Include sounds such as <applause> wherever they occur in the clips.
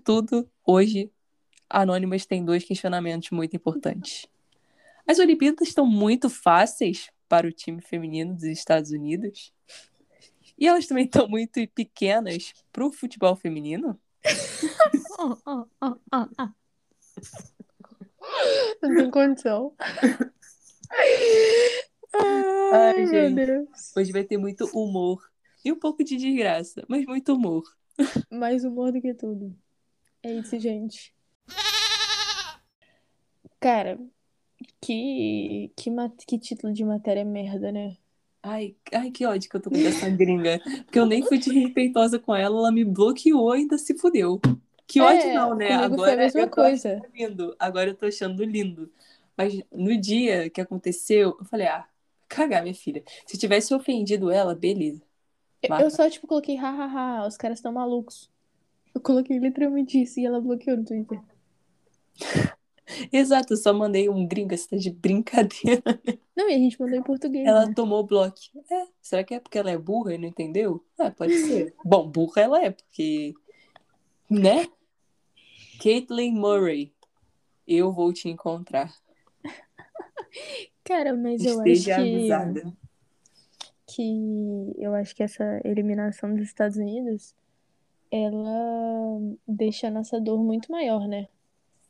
tudo, hoje, Anônimas tem dois questionamentos muito importantes. As Olimpíadas estão muito fáceis para o time feminino dos Estados Unidos? E elas também estão muito pequenas para o futebol feminino? <laughs> Não tem condição. Ai, meu gente. Hoje vai ter muito humor e um pouco de desgraça, mas muito humor. Mais humor do que tudo. É isso, gente. Cara, que, que, que título de matéria merda, né? Ai, ai, que ódio que eu tô com essa gringa. Porque eu nem fui respeitosa com ela, ela me bloqueou e ainda se fudeu. Que É, ódio não, né? comigo foi a Agora mesma eu tô coisa. lindo. Agora eu tô achando lindo. Mas no dia que aconteceu, eu falei, ah, cagar, minha filha. Se tivesse ofendido ela, beleza. Eu, eu só, tipo, coloquei hahaha, os caras estão malucos. Eu coloquei literalmente isso e ela bloqueou no Twitter. <laughs> Exato, eu só mandei um gringa, você tá de brincadeira. Não, e a gente mandou em português, Ela né? tomou o bloco. É, será que é porque ela é burra e não entendeu? Ah, pode ser. <laughs> Bom, burra ela é, porque. Né? Caitlin Murray, eu vou te encontrar. <laughs> Cara, mas eu Esteja acho que, avisada. que eu acho que essa eliminação dos Estados Unidos, ela deixa a nossa dor muito maior, né?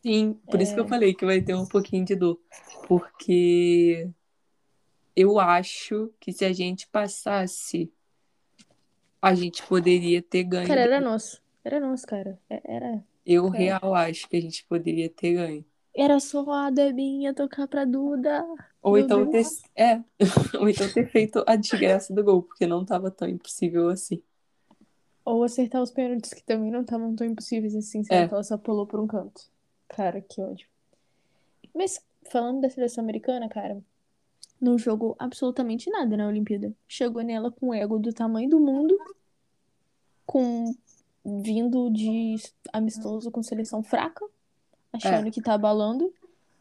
Sim, por isso que eu É. falei que vai ter um pouquinho de dor. Porque eu acho que se a gente passasse, a gente poderia ter ganho. Cara, era nosso. Era nosso, cara. É- Era, Eu cara. real acho que a gente poderia ter ganho. era só a Debinha tocar pra Duda. Ou então ter, é, <laughs> ou então ter feito a desgraça do gol, porque não tava tão impossível assim. Ou acertar os pênaltis, que também não estavam tão impossíveis assim, É. se ela só pulou por um canto. Cara, que ódio. Mas falando da seleção americana, cara, não jogou absolutamente nada na Olimpíada. Chegou nela com o ego do tamanho do mundo, com vindo de amistoso com seleção fraca, achando É. que tá abalando.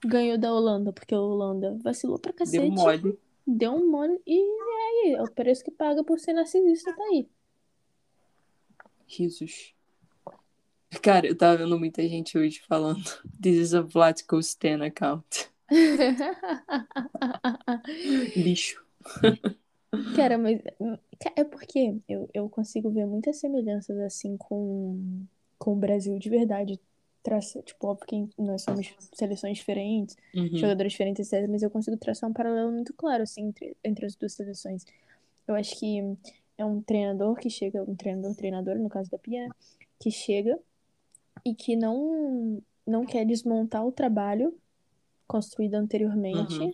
Ganhou da Holanda, porque a Holanda vacilou pra cacete. Deu mole. Deu um mole e é aí, é o preço que paga por ser narcisista, tá aí. Risos. Cara, eu tava vendo muita gente hoje falando <laughs> This is a Vlatko Stan account. <laughs> Lixo. Cara, mas é porque eu, eu consigo ver muitas semelhanças assim com, com o Brasil de verdade. Traça, tipo, óbvio que nós somos seleções diferentes, Uhum. jogadores diferentes, etc. Mas eu consigo traçar um paralelo muito claro, assim, entre, entre as duas seleções. Eu acho que é um treinador que chega, um treinador, treinadora, no caso da Pia, né, que chega e que não, não quer desmontar o trabalho construído anteriormente. Uhum.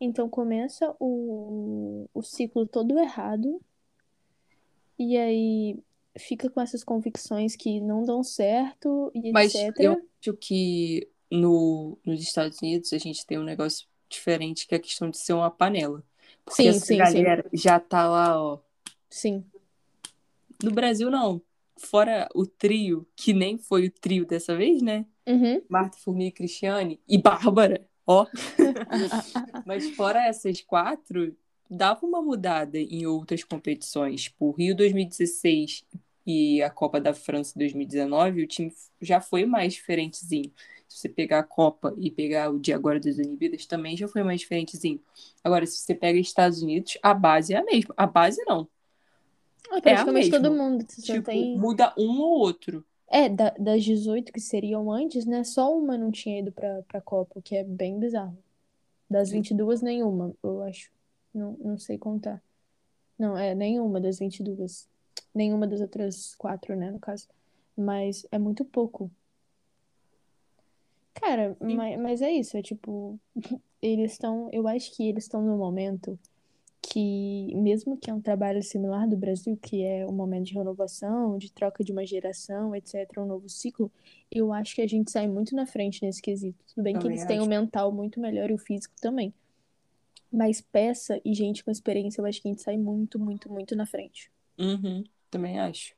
Então começa o, o ciclo todo errado. E aí fica com essas convicções que não dão certo e Mas etc. eu acho que no, nos Estados Unidos a gente tem um negócio diferente que é a questão de ser uma panela. Porque Sim, essa sim, sim. galera já tá lá, ó. Sim. No Brasil, não. Fora o trio, que nem foi o trio dessa vez, né? Uhum. Marta, Formiga e Cristiane e Bárbara, ó. <laughs> Mas fora essas quatro, dava uma mudada em outras competições. Tipo, o Rio 2016 e a Copa da França 2019, o time já foi mais diferentezinho. Se você pegar a Copa e pegar o de agora das Olimpíadas, também já foi mais diferentezinho. Agora, se você pega Estados Unidos, a base é a mesma. A base não. É praticamente mesma. todo mundo. Tipo, tem... muda um ou outro. É, da- das 18 que seriam antes, né? Só uma não tinha ido pra, pra Copa, o que é bem bizarro. Das 22, nenhuma, eu acho. Não, não sei contar. Não, é nenhuma das 22. Nenhuma das outras quatro, né, no caso. Mas é muito pouco. Cara, Sim. mas, mas é isso, é tipo, <laughs> eles estão, eu acho que eles estão no momento que, mesmo que é um trabalho similar do Brasil, que é um momento de renovação, de troca de uma geração, etc., um novo ciclo, eu acho que a gente sai muito na frente nesse quesito. Tudo bem que Também eles têm o mental muito melhor e o físico também. Mas peça e gente com experiência, eu acho que a gente sai muito, muito, muito na frente. Uhum, também acho.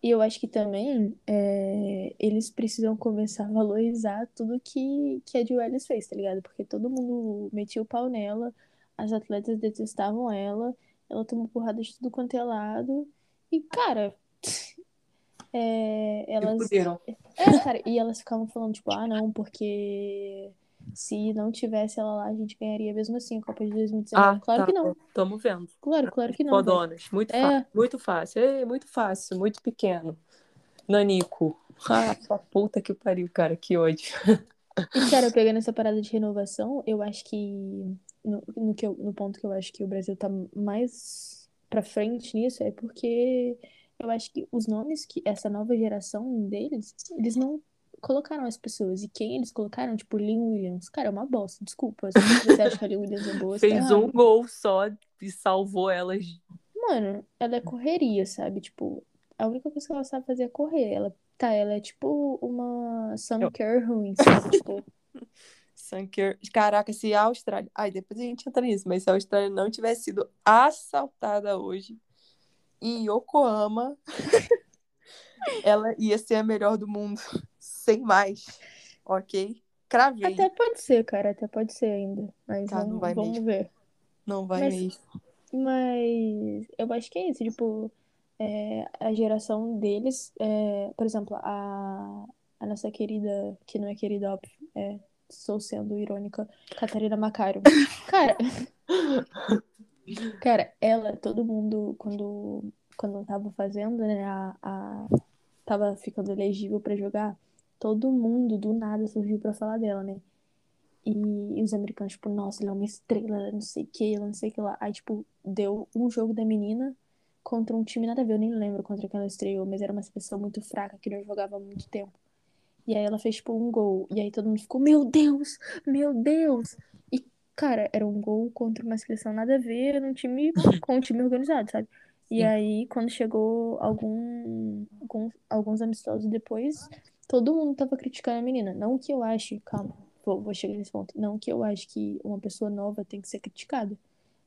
E eu acho que também é, eles precisam começar a valorizar tudo que, que a Jill Ellis fez, tá ligado? Porque todo mundo metia o pau nela, as atletas detestavam ela, ela tomou porrada de tudo quanto é lado. E, cara, <laughs> é, elas. É, cara, e elas ficavam falando, tipo, ah, não, porque se não tivesse ela lá, a gente ganharia mesmo assim a Copa de 2019. Ah, claro tá. que não. Tamo vendo. Claro, claro que não. velho. Fodonas. Muito É. fácil. Muito fácil. Muito fácil. Muito pequeno. Nanico. <laughs> Ah, sua puta que pariu, cara. Que ódio. <laughs> E, cara, pegando essa parada de renovação, eu acho que no, no, que eu- no ponto que eu acho que o Brasil tá mais pra frente nisso é porque eu acho que os nomes que essa nova geração deles, eles não colocaram as pessoas. E quem eles colocaram, tipo, Lynn Williams. Cara, é uma bosta, desculpa. Se você acha que a Lynn Williams é boa, tá Fez um gol só e salvou elas. Mano, ela é correria, sabe? Tipo, a única coisa que ela sabe fazer é correr. Ela, tá, ela é tipo uma Sam Eu- Kerr ruim, sabe? Tipo, Sanker. Caraca, se a Austrália. Ai, depois a gente entra nisso, mas se a Austrália não tivesse sido assaltada hoje em Yokohama, <laughs> ela ia ser a melhor do mundo. <laughs> Sem mais. Ok? Cravei. até pode ser, cara, até pode ser ainda. Mas Tá, não vamos, vamos mesmo. ver. Não vai Mas- mesmo. Mas eu acho que é isso, tipo, é, a geração deles, é, por exemplo, a, a nossa querida, que não é querida, óbvio, é, estou sendo irônica, Catarina Macário. <laughs> Cara, cara, ela, todo mundo, quando, quando tava fazendo, né, a, a, tava ficando elegível pra jogar, todo mundo do nada surgiu pra falar dela, né? E os americanos, tipo, nossa, ela é uma estrela, ela não sei o que, ela não sei o que lá. Aí, tipo, deu um jogo da menina contra um time nada a ver, eu nem lembro contra quem ela estreou, mas era uma seleção muito fraca que não jogava há muito tempo. E aí ela fez, tipo, um gol. E aí todo mundo ficou, meu Deus, meu Deus. E, cara, era um gol contra uma seleção nada a ver, num time, <laughs> com um time organizado, sabe? E Sim. aí, quando chegou algum, algum- alguns amistosos depois, todo mundo tava criticando a menina. Não que eu ache, calma, vou, vou chegar nesse ponto. Não que eu ache que uma pessoa nova tem que ser criticada.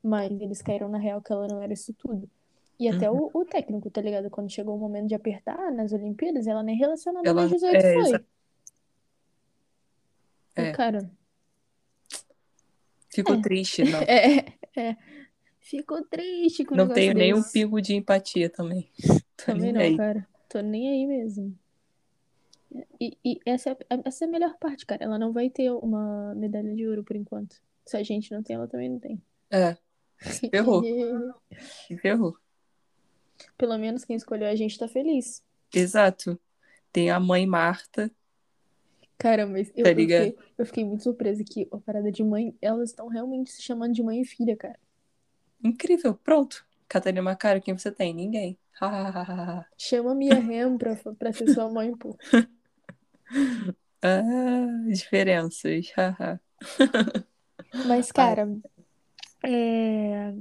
Mas eles caíram na real que ela não era isso tudo. E até Uhum. o, o técnico, tá ligado? Quando chegou o momento de apertar nas Olimpíadas, ela nem relacionada Ela- mais 18 é, foi. exa- E, É. cara, Fico É. <laughs> triste, não. é, é. Ficou triste com Não tenho nem um pingo de empatia também. <laughs> Tô Também não, aí. cara. Tô nem aí mesmo. E, e essa, é, essa é a melhor parte, cara. Ela não vai ter uma medalha de ouro por enquanto. Se a gente não tem, ela também não tem. É, <laughs> ferrou. ferrou. Pelo menos quem escolheu a gente tá feliz. Exato. Tem a mãe Marta. Cara, mas eu, Tá eu fiquei, eu fiquei muito surpresa que a parada de mãe, elas estão realmente se chamando de mãe e filha, cara. Incrível. Pronto. Catarina Macário, quem você tem? Ninguém. Chama a Mia Hamm pra, pra ser sua mãe, pô. <laughs> ah, diferenças. Mas, <laughs> cara, é,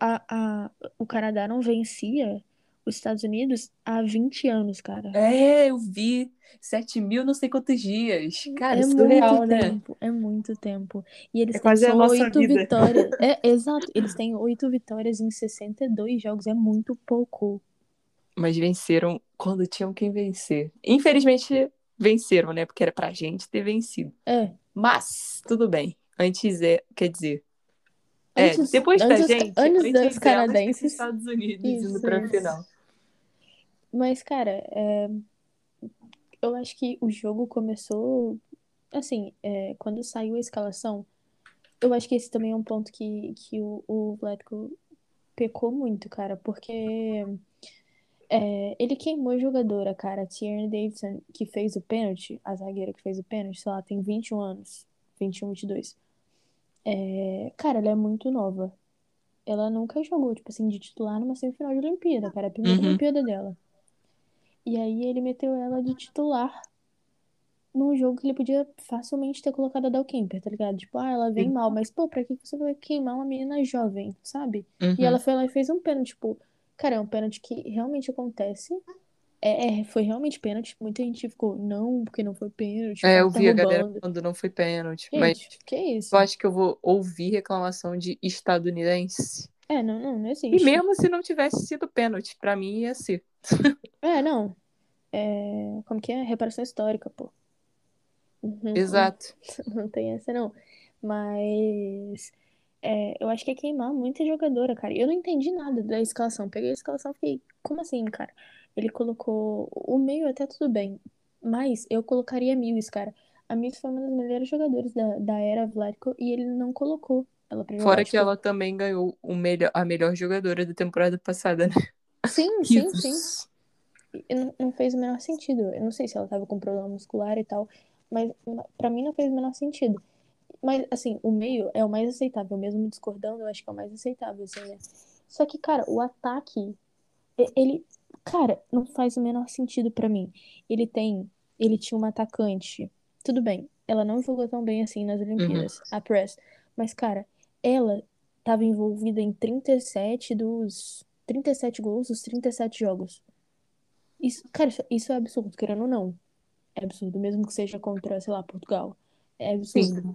a, a, o Canadá não vencia os Estados Unidos há 20 anos, cara. é, eu vi. 7 mil não sei quantos dias. Cara, é surreal, muito né? tempo, é muito tempo. E eles É têm quase só oito vida. vitórias. <laughs> É, exato, eles têm oito vitórias em 62 jogos, é muito pouco. Mas venceram quando tinham quem vencer. Infelizmente, venceram, né? Porque era pra gente ter vencido. É, Mas, tudo bem. Antes é, quer dizer. É, Antes- depois da antes- gente, antes antes delas, canadenses. os Estados Unidos indo Isso, pra isso. final. mas, cara, é, eu acho que o jogo começou. Assim, é, quando saiu a escalação, eu acho que esse também é um ponto que, que o, o Vlatko pecou muito, cara, porque é, ele queimou a jogadora, cara. A Tierney Davidson, que fez o pênalti, a zagueira que fez o pênalti, sei lá, tem 21 anos, 21, 22. É, cara, ela é muito nova. Ela nunca jogou, tipo assim, de titular numa semifinal de Olimpíada, cara. É a primeira Uhum. Olimpíada dela. E aí ele meteu ela de titular num jogo que ele podia facilmente ter colocado a Dal Kemper, tá ligado? Tipo, ah, ela vem Sim. mal, mas pô, pra que você vai queimar uma menina jovem, sabe? Uhum. E ela foi lá e fez um pênalti, tipo, cara, é um pênalti que realmente acontece. É, é, foi realmente pênalti. Muita gente ficou, não, porque não foi pênalti, É, eu tá vi a galera roubando. falando não foi pênalti, mas Gente, que isso? eu acho que eu vou ouvir reclamação de estadunidense. É, não, não, não E existe. mesmo se não tivesse sido pênalti, pra mim ia ser. <laughs> É, não. É, como que é? Reparação histórica, pô. Uhum, Exato. <laughs> Não tem essa, não. Mas é, eu acho que é queimar muita jogadora, cara. Eu não entendi nada da escalação. Peguei a escalação e fiquei, como assim, cara? Ele colocou o meio até tudo bem. Mas eu colocaria a Mills, cara. A Mills foi uma das melhores jogadoras da, da era Vlatko e ele não colocou ela pra jogar. Fora que Tipo, ela também ganhou o melhor, a melhor jogadora da temporada passada, né? Sim, <laughs> sim, sim. Não, não fez o menor sentido. Eu não sei se ela tava com problema muscular e tal, mas pra mim não fez o menor sentido. Mas, assim, o meio é o mais aceitável, mesmo discordando, eu acho que é o mais aceitável, assim, né? Só que, cara, o ataque, ele, cara, não faz o menor sentido pra mim. Ele tem, ele tinha uma atacante, tudo bem, ela não jogou tão bem assim nas Olimpíadas, a Press, mas, cara, ela tava envolvida em 37 dos 37 gols dos 37 jogos. Isso, cara, isso, isso é absurdo, querendo ou não. É absurdo, mesmo que seja contra, sei lá, Portugal. É absurdo. Sim.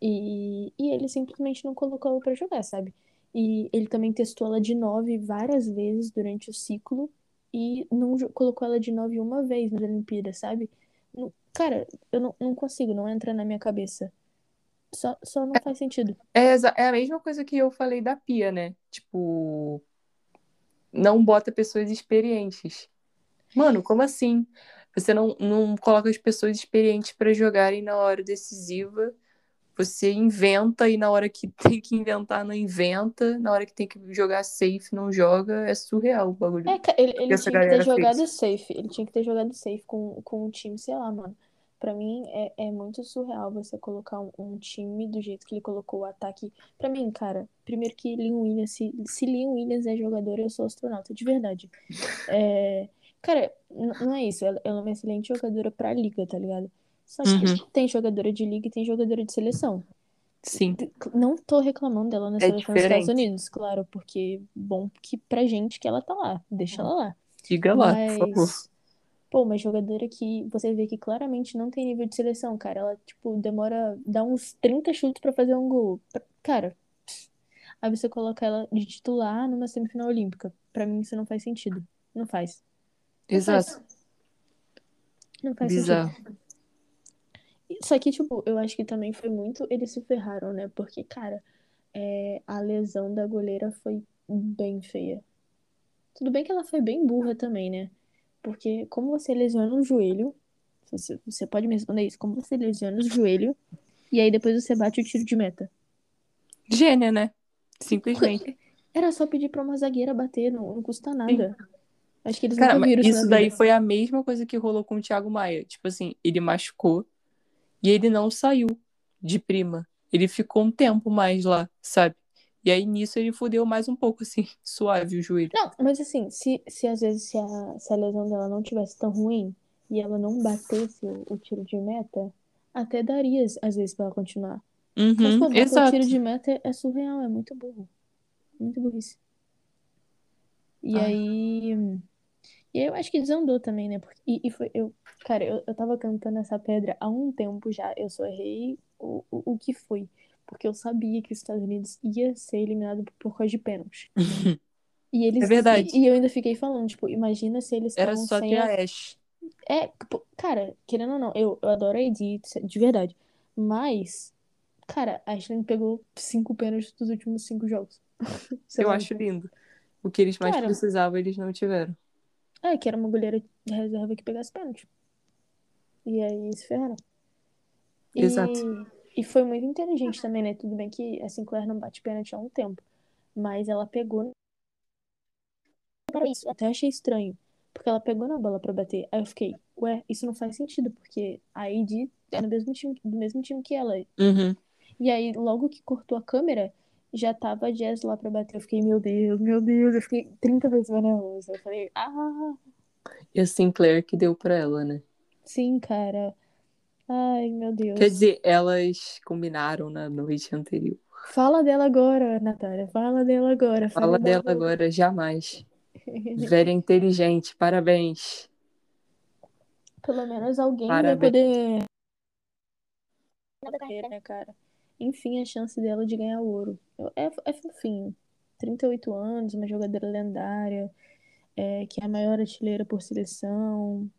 E, e ele simplesmente não colocou ela pra jogar, sabe? E ele também testou ela de 9 várias vezes durante o ciclo e não colocou ela de 9 uma vez nas Olimpíadas, sabe? Não- cara, eu não, não consigo, não entra na minha cabeça. Só, só não faz sentido. É, é a mesma coisa que eu falei da Pia, né? Tipo, não bota pessoas experientes. Mano, como assim? Você não, não coloca as pessoas experientes pra jogarem na hora decisiva. Você inventa e na hora que <laughs> tem que inventar, não inventa. Na hora que tem que jogar safe, não joga. É surreal o bagulho. É, ele, ele tinha que ter jogado fez. safe. Ele tinha que ter jogado safe com, com um time, sei lá, mano. Pra mim é, é muito surreal você colocar um, um time do jeito que ele colocou o ataque. Pra mim, cara, primeiro que Leon Williams, se, se Leon Williams é jogador, eu sou astronauta, de verdade. É, cara, não é isso. Ela, ela é uma excelente jogadora pra liga, tá ligado? Só que Uhum. tem jogadora de liga e tem jogadora de seleção. Sim. Não tô reclamando dela na É seleção dos Estados diferente. Unidos, claro, porque bom que pra gente que ela tá lá, deixa ela lá. Diga lá, por favor. Mas, pô, uma jogadora que você vê que claramente não tem nível de seleção, cara. Ela, tipo, demora, dá uns 30 chutes pra fazer um gol. Cara, aí você coloca ela de titular numa semifinal olímpica. Pra mim isso não faz sentido. Não faz. Não faz. Exato. Não faz sentido. Só que, tipo, eu acho que também foi muito. Eles se ferraram, né? Porque, cara, é, a lesão da goleira foi bem feia. Tudo bem que ela foi bem burra também, né? Porque, como você lesiona o joelho. Você, você pode me responder isso? Como você lesiona o joelho e aí depois você bate o tiro de meta? Gênia, né? Simplesmente. Era só pedir pra uma zagueira bater, não, não custa nada. Acho que eles Cara, nunca mas viram isso isso daí vida. foi a mesma coisa que rolou com o Thiago Maia. Tipo assim, ele machucou e ele não saiu de prima. Ele ficou um tempo mais lá, sabe? E aí nisso ele fudeu mais um pouco, assim, <laughs> suave o joelho. Não, mas assim, se, se às vezes se a, se a lesão dela não tivesse tão ruim e ela não batesse o, o tiro de meta, até daria às vezes pra ela continuar. Mas, Uhum, pô, bater o exato. tiro de meta é, é surreal, é muito burro. Muito burrice. E Ai. aí. E aí eu acho que desandou também, né? Porque, e, e foi. Eu, cara, eu, eu tava cantando essa pedra há um tempo já. Eu só errei o, o, o que foi. Porque eu sabia que os Estados Unidos ia ser eliminado por, por causa de pênalti. <laughs> E eles, É verdade. E, e eu ainda fiquei falando, tipo, imagina se eles Era só sem ter a Ash. é, cara, querendo ou não, eu, eu adoro a Edith, de verdade. Mas, cara, a Ashley pegou cinco pênaltis dos últimos cinco jogos. <laughs> Eu acho lindo. O que eles mais Cara. precisavam, eles não tiveram. É, que era uma goleira de reserva que pegasse pênalti. E aí se ferraram. E, Exato. e foi muito inteligente também, né? Tudo bem que a Sinclair não bate pênalti há um tempo. Mas ela pegou. Para isso, até achei estranho. Porque ela pegou na bola pra bater. Aí eu fiquei, ué, isso não faz sentido, porque a Ed é do mesmo time, do mesmo time que ela. Uhum. E aí, logo que cortou a câmera, já tava a Jazz lá pra bater. Eu fiquei, meu Deus, meu Deus. Eu fiquei 30 vezes mais nervosa. Eu falei, ah, E a Sinclair que deu pra ela, né? sim, cara. Ai, meu Deus. Quer dizer, elas combinaram na noite anterior. Fala dela agora, Natália. Fala dela agora. Fala dela agora, jamais. <laughs> Velha inteligente, parabéns. Pelo menos alguém Parabéns. vai poder. carreira, né, cara? Enfim, a chance dela de ganhar ouro. É, é fofinho. 38 anos, uma jogadora lendária, é, que é a maior artilheira por seleção.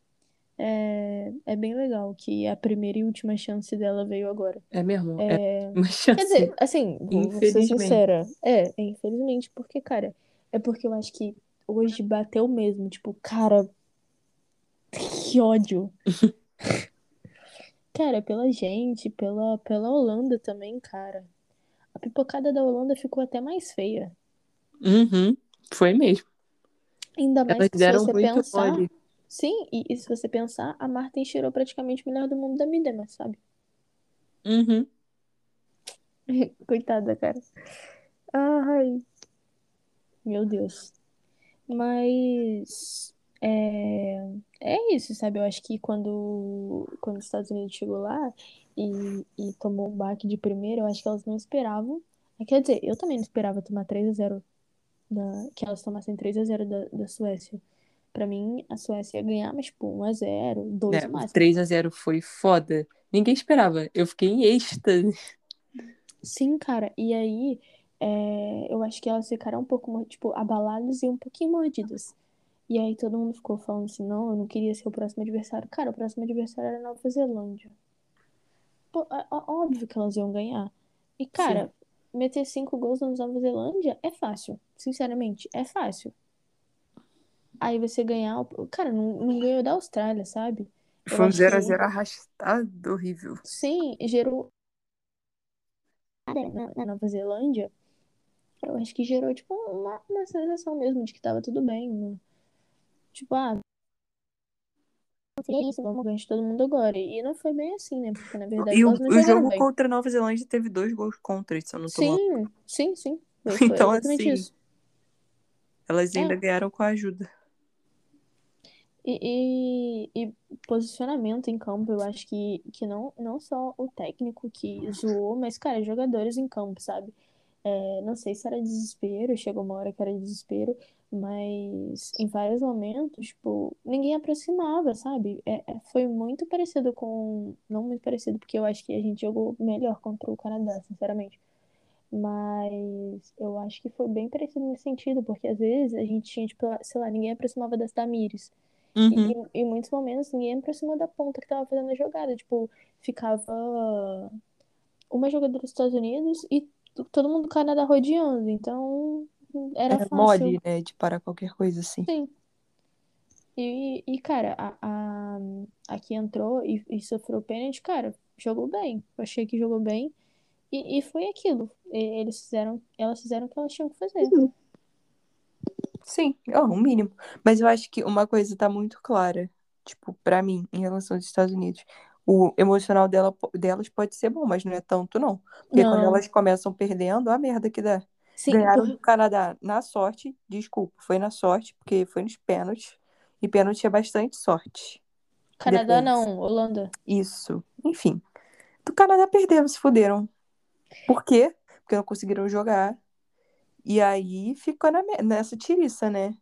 É, é bem legal que a primeira e última chance dela veio agora. É mesmo? É, uma chance. Quer dizer, assim, vou vou ser sincera. É, é, infelizmente, porque, cara, é porque eu acho que hoje bateu mesmo. Tipo, cara, que ódio. <laughs> Cara, pela gente, pela, pela Holanda também, cara. A pipocada da Holanda ficou até mais feia. Uhum, foi mesmo. Ainda mais Elas que se você pensar. mole. Sim, e, e se você pensar, a Marta tirou praticamente o melhor do mundo da Midema, sabe? Uhum. <laughs> Coitada, cara. Ai, meu Deus. Mas é, é isso, sabe? Eu acho que quando, quando os Estados Unidos chegou lá e, e tomou um baque de primeira, eu acho que elas não esperavam. Quer dizer, eu também não esperava tomar 3 a 0 da, que elas tomassem 3 a 0 da, da Suécia. Pra mim, a Suécia ia ganhar, mas tipo, 1 a 0 2 É, máximo. 3 a 0 foi foda. Ninguém esperava. Eu fiquei em êxtase. Sim, cara. E aí, é, eu acho que elas ficaram um pouco, tipo, abaladas e um pouquinho mordidas. E aí todo mundo ficou falando assim, não, eu não queria ser o próximo adversário. Cara, o próximo adversário era Nova Zelândia. Pô, é- óbvio que elas iam ganhar. E, cara, meter cinco gols na Nova Zelândia é fácil. Sinceramente, é fácil. Aí você ganhar. Cara, não, não ganhou da Austrália, sabe? Eu Foi um acho que- 0x0 arrastado, horrível. Sim, gerou. Na, na Nova Zelândia, eu acho que gerou, tipo, uma, uma sensação mesmo de que tava tudo bem. né? Tipo, ah, seria isso, vamos ganhar de todo mundo agora. E não foi bem assim, né? Porque na verdade E o, o jogo bem. contra a Nova Zelândia teve dois gols contra, se eu não tô mal. Sim, sim, sim. <laughs> Foi, Então, exatamente assim, isso. Elas ainda É. ganharam com a ajuda. E, e, e posicionamento em campo, eu acho que, que não, não só o técnico que zoou, mas, cara, jogadores em campo, sabe? É, não sei se era desespero, chegou uma hora que era desespero, mas em vários momentos, tipo, ninguém aproximava, sabe? É, é, foi muito parecido com. Não muito parecido, porque eu acho que a gente jogou melhor contra o Canadá, sinceramente. Mas eu acho que foi bem parecido nesse sentido, porque às vezes a gente tinha, tipo, sei lá, ninguém aproximava das Tamires. E, Uhum. e- em muitos momentos ninguém aproximou da ponta que tava fazendo a jogada. Tipo, ficava uma jogadora dos Estados Unidos e todo mundo do Canadá rodeando. Então, era Era fácil. mole, né? De parar qualquer coisa assim. Sim. E, e cara, a, a, a que entrou e, e sofreu pênalti, cara, jogou bem. Eu achei que jogou bem. E, e foi aquilo. Eles fizeram, elas fizeram o que elas tinham que fazer. Sim, ó, o mínimo. Mas eu acho que uma coisa tá muito clara, tipo, pra mim, em relação aos Estados Unidos. O emocional dela, delas pode ser bom, mas não é tanto, não. Porque quando Não. elas começam perdendo, a merda que dá. Sim, Ganharam do Canadá na sorte, desculpa, foi na sorte, porque foi nos pênaltis. E pênalti é bastante sorte. Canadá Depois. não, Holanda. Isso. Enfim. Do Canadá perderam, se fuderam. Por quê? Porque não conseguiram jogar. E aí ficou na nessa tiriça, né?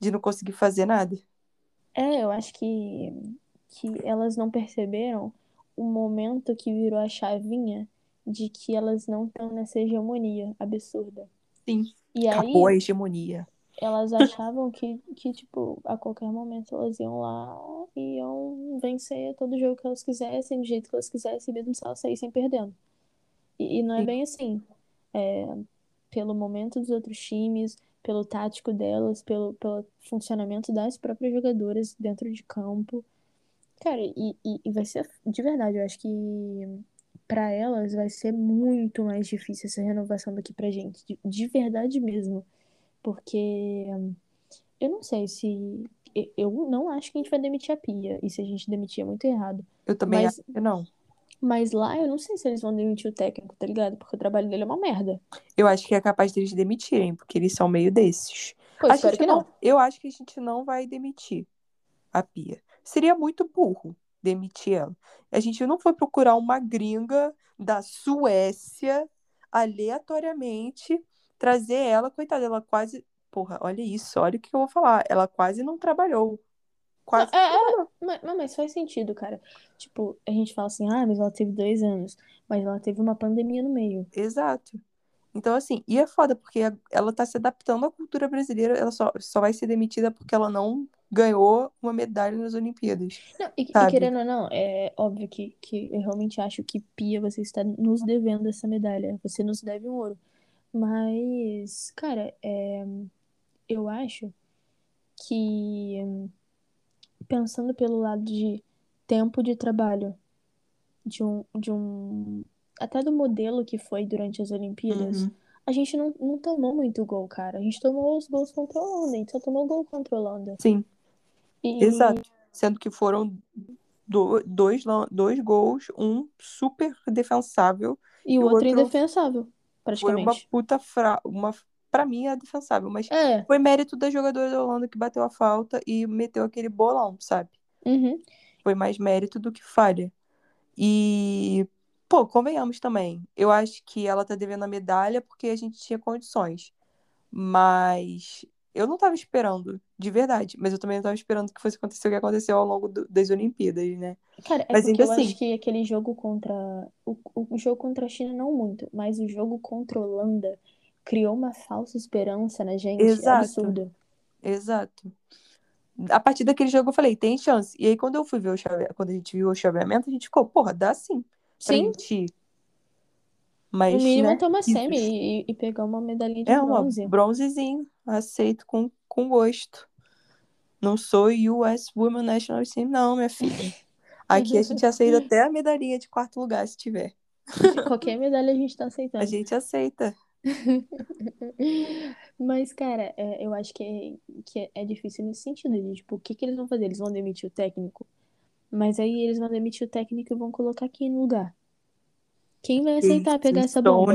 De não conseguir fazer nada. É, eu acho que, que elas não perceberam o momento que virou a chavinha de que elas não estão nessa hegemonia absurda. Sim. E aí, Acabou a hegemonia. elas achavam que, que, tipo, a qualquer momento elas iam lá e iam vencer todo jogo que elas quisessem, do jeito que elas quisessem, mesmo se elas saíssem perdendo. E, e não é Sim. bem assim. É, pelo momento dos outros times, pelo tático delas, pelo, pelo funcionamento das próprias jogadoras dentro de campo. Cara, e, e, e vai ser, de verdade, eu acho que pra elas vai ser muito mais difícil essa renovação daqui pra gente, de, de verdade mesmo. Porque eu não sei se. Eu não acho que a gente vai demitir a Pia. E se a gente demitir é muito errado. Eu também Mas- acho que não. Mas lá eu não sei se eles vão demitir o técnico, tá ligado? Porque o trabalho dele é uma merda. Eu acho que é capaz deles demitirem, porque eles são meio desses. Pô, A gente que não. Eu acho que a gente não vai demitir a Pia. Seria muito burro. Demitir ela. A gente não foi procurar uma gringa da Suécia aleatoriamente trazer ela, coitada, ela quase. Porra, olha isso, olha o que eu vou falar. Ela quase não trabalhou. Quase. É, é, mas, mas faz sentido, cara. Tipo, a gente fala assim, ah, mas ela teve dois anos. Mas ela teve uma pandemia no meio. Exato. Então, assim, e é foda, porque ela tá se adaptando à cultura brasileira, ela só, só vai ser demitida porque ela não ganhou uma medalha nas Olimpíadas. Não, e, e querendo ou não, é óbvio que, que eu realmente acho que, Pia, você está nos devendo essa medalha. Você nos deve um ouro. Mas, cara, é, eu acho que, pensando pelo lado de tempo de trabalho, de um, de um, até do modelo que foi durante as Olimpíadas, Uhum. a gente não, não tomou muito gol, cara. A gente tomou os gols contra a Holanda, a gente só tomou gol contra a Holanda. Sim, E, exato. Sendo que foram do- dois, dois gols, um super defensável e o o outro outro indefensável, Foi uma praticamente. puta fra... uma Pra mim é defensável, mas É, foi mérito da jogadora da Holanda que bateu a falta e meteu aquele bolão, sabe? uhum. Foi mais mérito do que falha. E, pô, convenhamos também. Eu acho que ela tá devendo a medalha porque a gente tinha condições. Mas eu não tava esperando, de verdade. Mas eu também não tava esperando que fosse acontecer o que aconteceu ao longo do- das Olimpíadas, né? Cara, é Mas porque ainda eu assim. acho que aquele jogo contra. O, o jogo contra a China não muito, mas o jogo contra a Holanda criou uma falsa esperança na gente Exato. absurda. Exato. A partir daquele jogo eu falei, tem chance. E aí quando eu fui ver o chave... quando a gente viu o chaveamento, a gente ficou, porra, dá sim pra Sim, Mas, mínimo né? é tomar semi e, e pegar uma medalhinha de É bronze. bronzezinho, aceito com, com gosto. Não sou US Women National Team, não, minha filha. Aqui a gente aceita <laughs> até a medalhinha de quarto lugar, se tiver. <laughs> Qualquer medalha a gente tá A aceitando. gente aceita. <laughs> Mas, cara, é, eu acho que é, que é- é difícil nesse sentido, de, tipo, o que que eles vão fazer? Eles vão demitir o técnico? Mas aí eles vão demitir o técnico e vão colocar quem no lugar? Quem vai aceitar pegar essa bomba?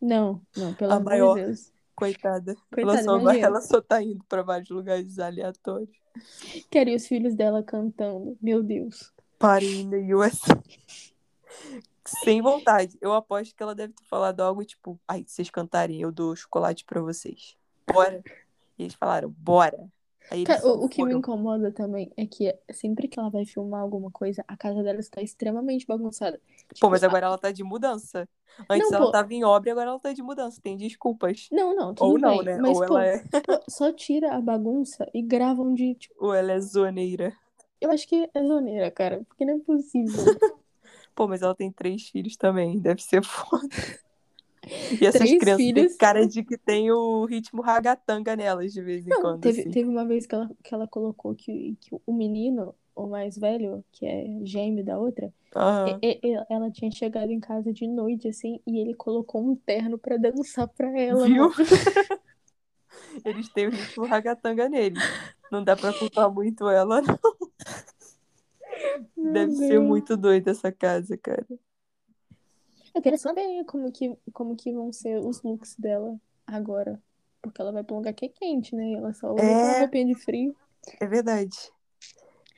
Não, não, pelo A amor maior. de Deus. coitada. Coitada, ela, só vai, ela só tá indo pra vários lugares aleatórios. Quero os filhos dela cantando. Meu Deus. Parem na US. Sem vontade. Eu aposto que ela deve ter falado algo tipo: Ai, se vocês cantarem, eu dou chocolate pra vocês. Bora. E eles falaram: Bora. Cara, o, o que me foram. incomoda também é que sempre que ela vai filmar alguma coisa, a casa dela está extremamente bagunçada. Pô, Tipo, mas a- agora ela tá de mudança. Antes Não, ela pô. tava em obra e agora ela tá de mudança. Tem desculpas. Não, não, Ou não, bem. né? Mas, Ou pô, ela é, pô, só tira a bagunça e gravam de, tipo, ou ela é zoneira. eu acho que é zoneira, cara, porque não é possível. <laughs> Pô, mas ela tem três filhos também. Deve ser foda. E essas Três crianças têm filhos? cara de que tem o ritmo ragatanga nelas de vez em Não, quando. teve, assim. teve uma vez que ela, que ela colocou que, que o menino, o mais velho, que é gêmeo da outra, Aham. e- e- ela tinha chegado em casa de noite, assim, e ele colocou um terno pra dançar pra ela, Viu? <laughs> Eles têm o ritmo ragatanga neles. Não dá pra culpar muito ela, não. Meu Deve ser Deus. muito doida essa casa, cara. Eu quero saber como que, como que vão ser os looks dela agora. Porque ela vai pra um lugar que é quente, né? E ela só usa É. roupinha de frio. É verdade.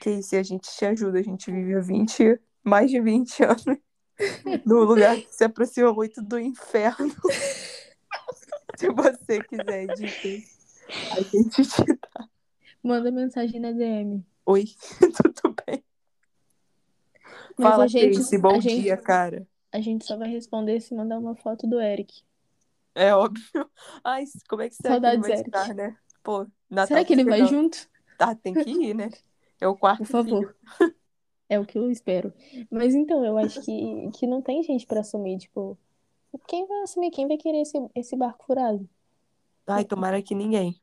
Que isso, e a gente te ajuda. A gente vive há 20, mais de 20 anos <laughs> num lugar que se aproxima muito do inferno. <laughs> Se você quiser dicas, a gente te dá. Manda mensagem na DM. Oi, <laughs> tudo bem? Mas Fala, gente, Casey, bom a gente, dia, cara. A gente só vai responder se mandar uma foto do Eric. É óbvio. Ai, como é que será Saudades, que ele vai Eric. estar, né? Pô, Natal Será que ele vai junto? Tá, tem que ir, né? É o quarto Por favor. filho. É o que eu espero. Mas então, eu acho que, que não tem gente pra assumir, tipo, quem vai assumir? Quem vai querer esse, esse barco furado? Ai, tomara que ninguém.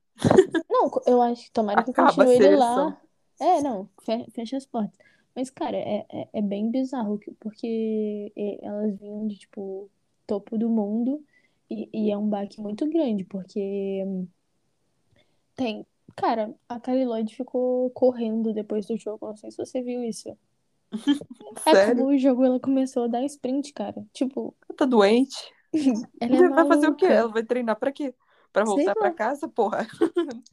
Não, eu acho que tomara que Acaba continue ele lá. É, não, fe- fecha as portas. Mas, cara, é, é, é bem bizarro, que- porque é, elas vinham de, tipo, topo do mundo e, e é um baque muito grande, porque tem. Cara, a Kylie Lloyd ficou correndo depois do jogo, não sei se você viu isso. <laughs> Sério? Acabou o jogo, ela começou a dar sprint, cara. Tipo, Tá doente? <laughs> ela é Vai fazer o quê? maluca. Ela vai treinar pra quê? Pra voltar pra casa, porra?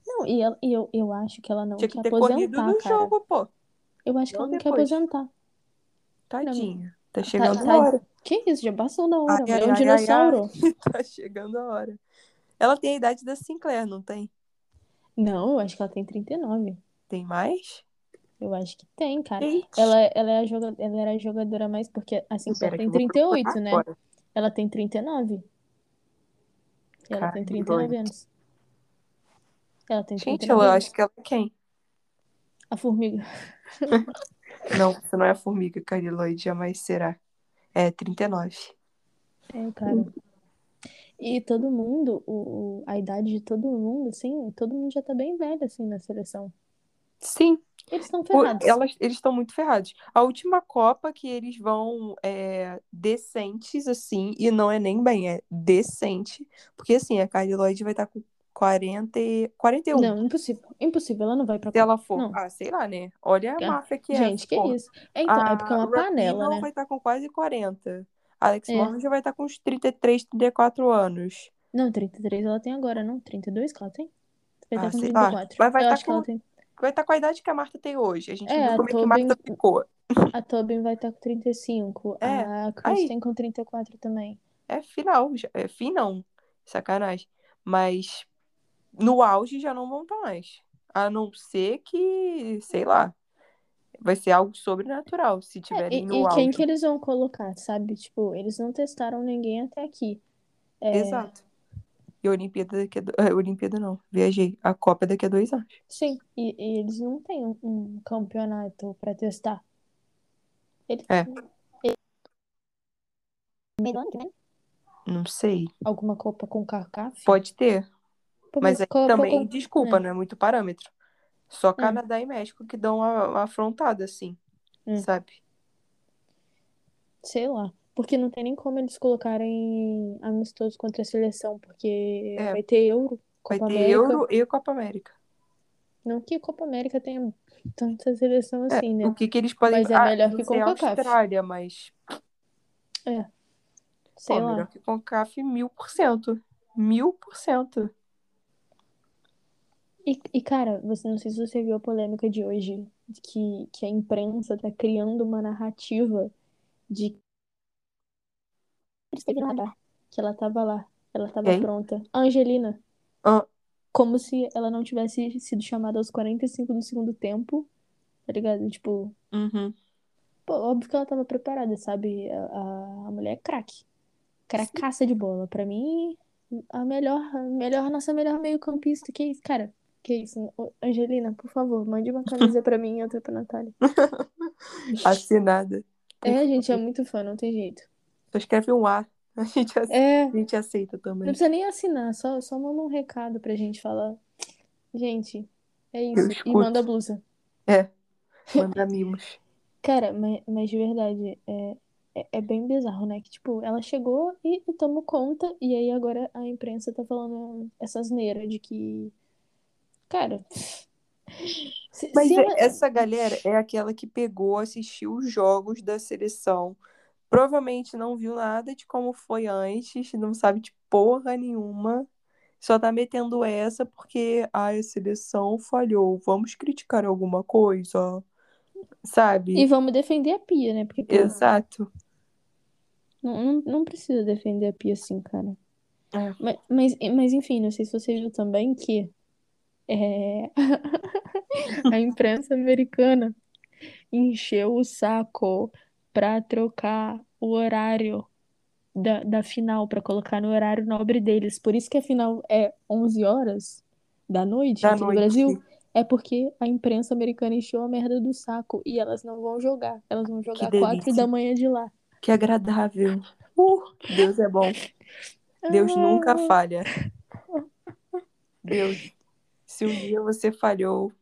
Não, e, ela- e eu, eu acho que ela não Tinha que ter corrido aposentar, no cara. jogo, pô. Eu acho que Não ela não quer aposentar. Tadinha. Tá chegando tá- a hora. Que isso? Já passou da hora. Ai, ai, é um ai, ai, dinossauro. <laughs> Tá chegando a hora. Ela tem a idade da Sinclair, não tem? Não, eu acho que ela tem 39. Tem mais? Eu acho que tem, cara. Eita. Ela, ela, é a joga... ela era a jogadora mais. Porque a Sinclair Pera que tem eu vou 38, procurar né? agora. Ela tem 39. Ela tem Caralho. 39 anos. Ela tem Gente, 39 ela anos. acho que ela é quem? A formiga. <laughs> Não, você não é a formiga, Cariloide, jamais será. É 39. É, cara. E todo mundo, o, o- a idade de todo mundo, assim, todo mundo já tá bem velho, assim, na seleção. Sim, Eles estão o- ferrados. elas, eles estão muito ferrados. A última Copa que eles vão é, decentes, assim, e não é nem bem, é decente. Porque, assim, a Cariloide vai estar com 40, e- 41. Não, impossível. Impossível, ela não vai pra Se ela for. Não. Ah, sei lá, né? Olha a Ah, máfia que é. Gente, que isso? É, então, é porque é uma A panela, Rapinoe né? vai estar com quase 40. A Alex É. Morgan já vai estar com uns 33, 34 anos. Não, 33 ela tem agora, não? 32 que ela tem? Vai Ah, estar com sei lá. 34. Mas vai tá acho que ela com- tem. Vai estar com a idade que a Marta tem hoje. A gente É, viu a como é que Tobin- Marta ficou. A Tobin vai estar com 35. É, A. Kristen com 34 também. É final. É fim não. Sacanagem. Mas no auge já não vão estar mais. A não ser que, sei lá, vai ser algo sobrenatural se É, tiverem e, no e auge. quem que eles vão colocar, sabe? Tipo, eles não testaram ninguém até aqui. É, Exato. E a Olimpíada daqui a... do- a Olimpíada não. Viajei. A Copa é daqui a dois anos. Sim, e, e eles não têm um, um campeonato pra testar. Eles É. Não sei. Alguma Copa com CACAF? Pode ter. Mas aí também, com- desculpa, é. não é muito parâmetro. Só É. Canadá e México que dão uma, uma afrontada, assim. É. Sabe? Sei lá. Porque não tem nem como eles colocarem amistoso contra a seleção, porque É. vai ter Euro, Vai Copa ter América. Euro e Copa América. Não que Copa América tenha tanta seleção É, assim, né? O que, que eles podem Mas é Ah, melhor que sei a. Austrália, mas Sei pô, lá. melhor que CONCACAF mil por cento. Mil por cento. E, e, cara, você não sei se você viu a polêmica de hoje, que, que a imprensa tá criando uma narrativa de que ela tava lá, ela tava Quem? pronta. A Angelina. Ah. Como se ela não tivesse sido chamada aos 45 do segundo tempo, tá ligado? Tipo, Uhum. pô, óbvio que ela tava preparada, sabe? A, a, a mulher é craque. Cracaça de bola. Pra mim, a melhor, a melhor, nossa melhor meio-campista. Que isso, cara? Que isso? Angelina, por favor, mande uma camisa pra mim e outra pra Natália. <laughs> Assinada. É, gente, é muito fã, não tem jeito. Só escreve um A. <laughs> A gente, ace- É, a gente aceita não também. precisa nem assinar, só, só manda um recado pra gente falar. Gente, é isso. E manda a blusa. É. <laughs> Manda mimos. Cara, mas, mas de verdade, é, é, é bem bizarro, né? Que, tipo, ela chegou e, e tomou conta, e aí agora a imprensa tá falando essa asneira de que. Cara. Se, Mas se é- ela- essa galera é aquela que pegou, assistiu os jogos da seleção. Provavelmente não viu nada de como foi antes, não sabe de porra nenhuma. Só tá metendo essa porque ai, a seleção falhou. Vamos criticar alguma coisa. Sabe? E vamos defender a Pia, né? Porque, pô, Exato. não, não, não precisa defender a Pia assim, cara. É. Mas, mas, mas, enfim, não sei se você viu também que é, <laughs> a imprensa americana encheu o saco pra trocar o horário da, da final, pra colocar no horário nobre deles. Por isso que a final é 11 horas da noite Da aqui no noite. Brasil. É porque a imprensa americana encheu a merda do saco e elas não vão jogar. Elas vão jogar quatro da manhã de lá. Que agradável. Uh, Deus é bom. Deus nunca falha. Deus, se um dia você falhou,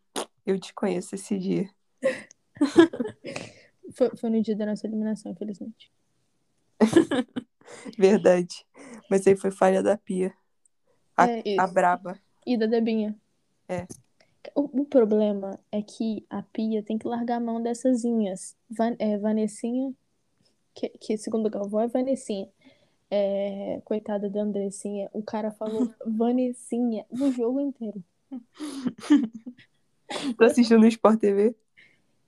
eu te conheço esse dia. <laughs> Foi, foi no dia da nossa eliminação, infelizmente. <laughs> Verdade. Mas aí foi falha da Pia. A, É, e- a braba. E da Debinha. É. O, o problema é que a Pia tem que largar a mão dessas inhas. Van, é, Vanessinha, que, que segundo o Galvão é Vanessinha. É, coitada da Andressinha, o cara falou <laughs> Vanessinha no jogo inteiro. <laughs> Tô assistindo no Sport TV?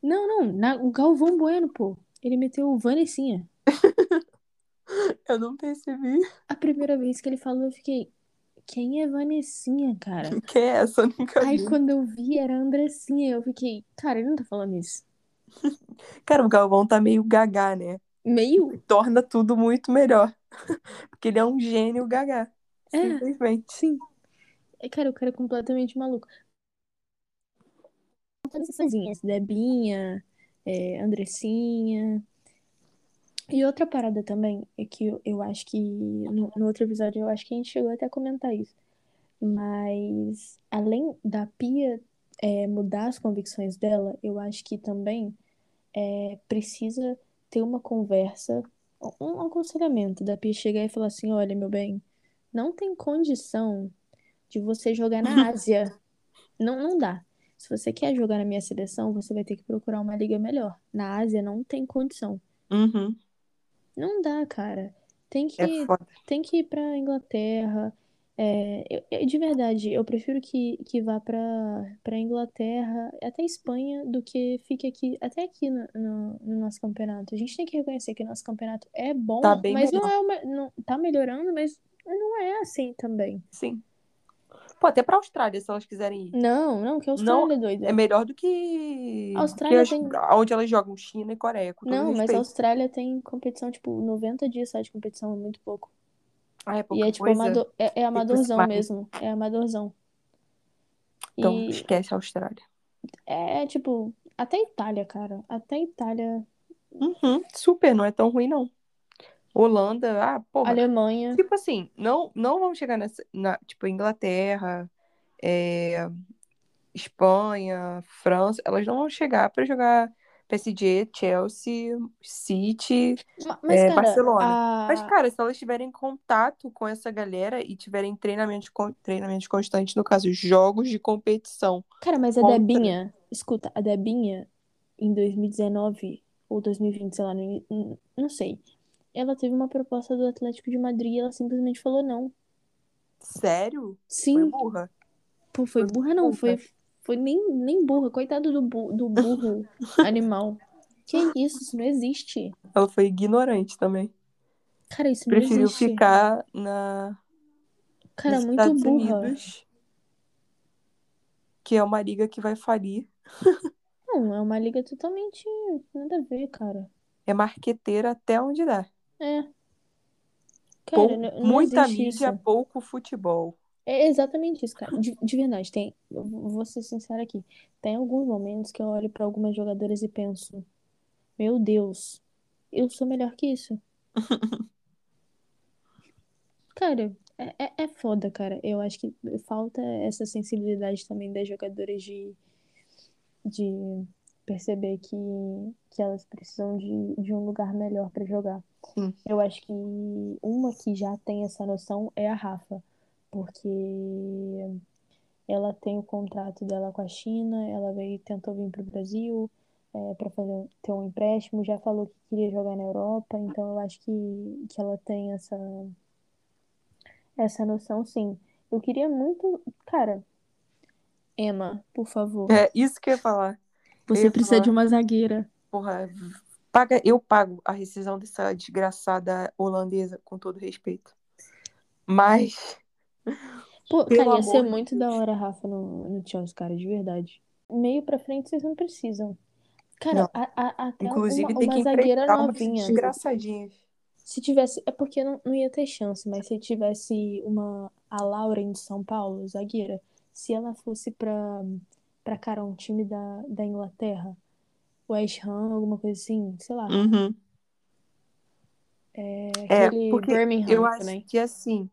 Não, não, na- o Galvão Bueno, pô. Ele meteu o Vanessinha. <laughs> Eu não percebi. A primeira vez que ele falou, eu fiquei. Quem é Vanessinha, cara? <laughs> Que é essa? Eu nunca Aí vi. quando eu vi, era Andressinha. Eu fiquei, cara, ele não tá falando isso. Cara, o Galvão tá meio gagá, né? Meio. Torna tudo muito melhor. Porque ele é um gênio gagá. É. Simplesmente. Sim. É, cara, o cara é completamente maluco. Todas essas. Debinha, é, Andressinha. E outra parada também, é que eu, eu acho que no, no outro episódio, eu acho que a gente chegou até a comentar isso. Mas além da Pia é, mudar as convicções dela, eu acho que também é, precisa ter uma conversa, um aconselhamento da Pia chegar e falar assim: olha, meu bem, não tem condição de você jogar na <laughs> Ásia. Não, não dá. Se você quer jogar na minha seleção, você vai ter que procurar uma liga melhor. Na Ásia não tem condição. Uhum. Não dá, cara. Tem que, É tem que ir pra Inglaterra. É, eu- eu- de verdade, eu prefiro que, que vá pra, pra Inglaterra, até Espanha, do que fique aqui, até aqui no, no, no nosso campeonato. A gente tem que reconhecer que o nosso campeonato é bom, Tá mas não melhor. é uma, não, tá melhorando, mas não é assim também. Sim. Pô, até pra Austrália, se elas quiserem ir. Não, não, que a Austrália é doida. É melhor do que. A Austrália que as- tem- Onde elas jogam China e Coreia, com Não, mas a. Austrália tem competição, tipo, 90 dias só de competição, é muito pouco. Ah, é E é tipo coisa. amador, é, é amadorzão mesmo. É amadorzão. Então, E esquece a Austrália. é tipo, até Itália, cara. Até Itália. Uhum, super, não é tão ruim, não. Holanda, ah, porra. Alemanha. Tipo assim, não, não vamos chegar nessa, na, tipo, Inglaterra, é, Espanha, França, elas não vão chegar pra jogar PSG, Chelsea, City, Ma- Mas, é, cara, Barcelona. a... Mas, cara, se elas tiverem contato com essa galera e tiverem treinamento, treinamento constante, no caso, jogos de competição. Cara, mas a contra- Debinha, escuta, a Debinha, em 2019 ou 2020, sei lá, não sei. Ela teve uma proposta do Atlético de Madrid e ela simplesmente falou não. Sério? Foi Sim, burra? pô, foi foi burra não, burra. foi, foi nem, nem burra, coitado do, bu- do burro <laughs> animal. Que isso, isso não existe. Ela foi ignorante também. Cara, isso não Preferiu existe. ficar na, Cara, nos muito Estados burra. Unidos, que é uma liga que vai falir. Não, é uma liga totalmente nada a ver, cara. É marqueteira até onde dá. É. Pou- Cara, não, não muita mídia, isso. pouco futebol. É exatamente isso, cara. De, de verdade, tem. Eu vou ser sincera aqui. Tem alguns momentos que eu olho pra algumas jogadoras e penso: Meu Deus, eu sou melhor que isso. <laughs> Cara, é, é, é foda, cara. Eu acho que falta essa sensibilidade também das jogadoras de, de perceber que, que elas precisam de, de um lugar melhor pra jogar. Sim. Eu acho que uma que já tem essa noção é a Rafa, porque ela tem o contrato dela com a China, ela veio, tentou vir pro Brasil é, para fazer ter um empréstimo, já falou que queria jogar na Europa, então eu acho que, que ela tem essa essa noção, sim. Eu queria muito, cara, Emma, por favor, É isso que eu ia falar. Você ia precisa de falar. uma zagueira. Porra, paga, eu pago a rescisão dessa desgraçada holandesa, com todo respeito. Mas, <laughs> Pô, cara, ia ser de muito da hora, Rafa, no, no Chelsea, cara, de verdade. Meio pra frente vocês não precisam. Cara, Não. a- a- até inclusive, uma, tem uma que zagueira novinha. desgraçadinhas. Se tivesse. É porque não, não ia ter chance, mas se tivesse uma. A Lauren de São Paulo, zagueira, se ela fosse pra, pra cara, um time da, da Inglaterra, West Ham, alguma coisa assim, sei lá. Uhum. É, É, aquele porque Birmingham eu acho também. que assim,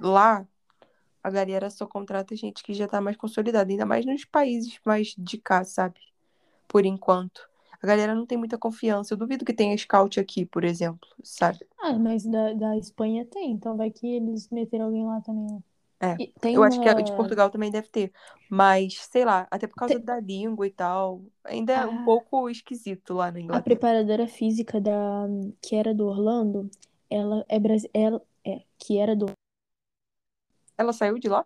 lá a galera só contrata gente que já tá mais consolidada, ainda mais nos países mais de cá, sabe? Por enquanto. A galera não tem muita confiança. Eu duvido que tenha scout aqui, por exemplo, sabe? Ah, mas da, da Espanha tem, então vai que eles meteram alguém lá também. É, tem Eu acho que a de uma- Portugal também deve ter. Mas, sei lá, até por causa Tem- da língua e tal, ainda é um Ah. pouco esquisito lá na A Inglaterra. preparadora física da que era do Orlando, ela é brasi- ela é que era do Ela saiu de lá?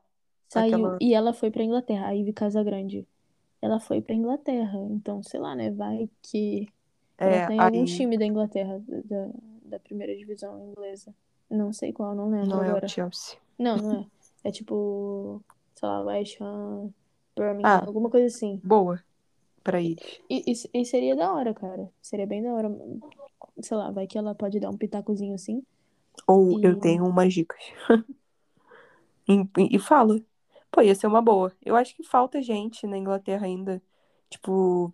saiu Aquela- e ela foi pra Inglaterra, a Ivy Casagrande. ela foi pra Inglaterra. Então, sei lá, né? Vai que É, ela tá em algum aí time da Inglaterra, da, da primeira divisão inglesa. Não sei qual, não lembro não é agora. o Chelsea. Não, não é. É tipo, sei lá, West Ham, Birmingham, Ah. alguma coisa assim. Boa pra eles. E, e, e seria da hora, cara. Seria bem da hora. Sei lá, vai que ela pode dar um pitacozinho assim. Ou eu E- tenho umas dicas. <laughs> e, e fala. Pô, ia ser uma boa. Eu acho que falta gente na Inglaterra ainda. Tipo,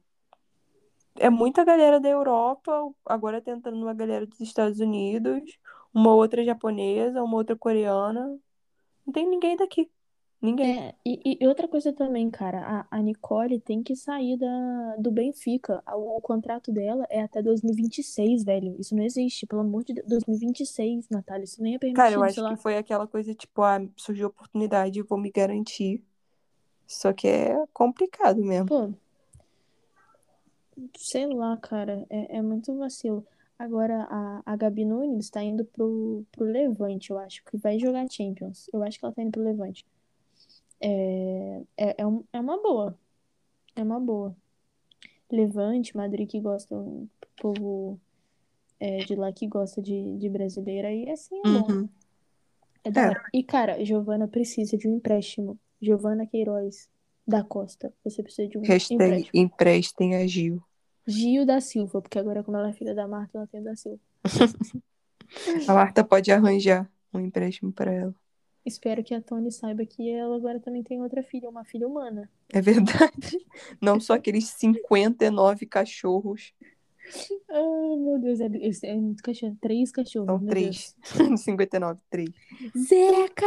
é muita galera da Europa, agora tentando uma galera dos Estados Unidos, uma outra japonesa, uma outra coreana. Não tem ninguém daqui. Ninguém. É, e, e outra coisa também, cara, a, a Nicole tem que sair da, do Benfica. O, o contrato dela é até 2026, velho. Isso não existe, pelo amor de Deus. 2026, Natália, isso nem é permitido, Cara, eu acho que foi aquela coisa, tipo, ah, surgiu oportunidade, vou me garantir. Só que é complicado mesmo. Pô, sei lá, cara, é, é muito vacilo. Agora, a, a Gabi Nunes tá indo pro, pro Levante, eu acho, que vai jogar Champions. Eu acho que ela tá indo pro Levante. É, é, é, um- é uma boa. É uma boa. Levante, Madrid que gosta, o povo é, de lá que gosta de, de brasileira, aí assim é bom. Uhum. É da É. hora. E, cara, Giovana precisa de um empréstimo. Giovana Queiroz da Costa. Você precisa de um Hashtag empréstimo. emprestem a Gil. Gil da Silva, porque agora, como ela é filha da Marta, ela tem da Silva. <laughs> A Marta pode arranjar um empréstimo pra ela. Espero que a Tony saiba que ela agora também tem outra filha, uma filha humana. É verdade. <laughs> Não só aqueles 59 cachorros. Ai, meu Deus, é, é, é muito cachorro. Três cachorros, São três. 59, <laughs> três. Zeca!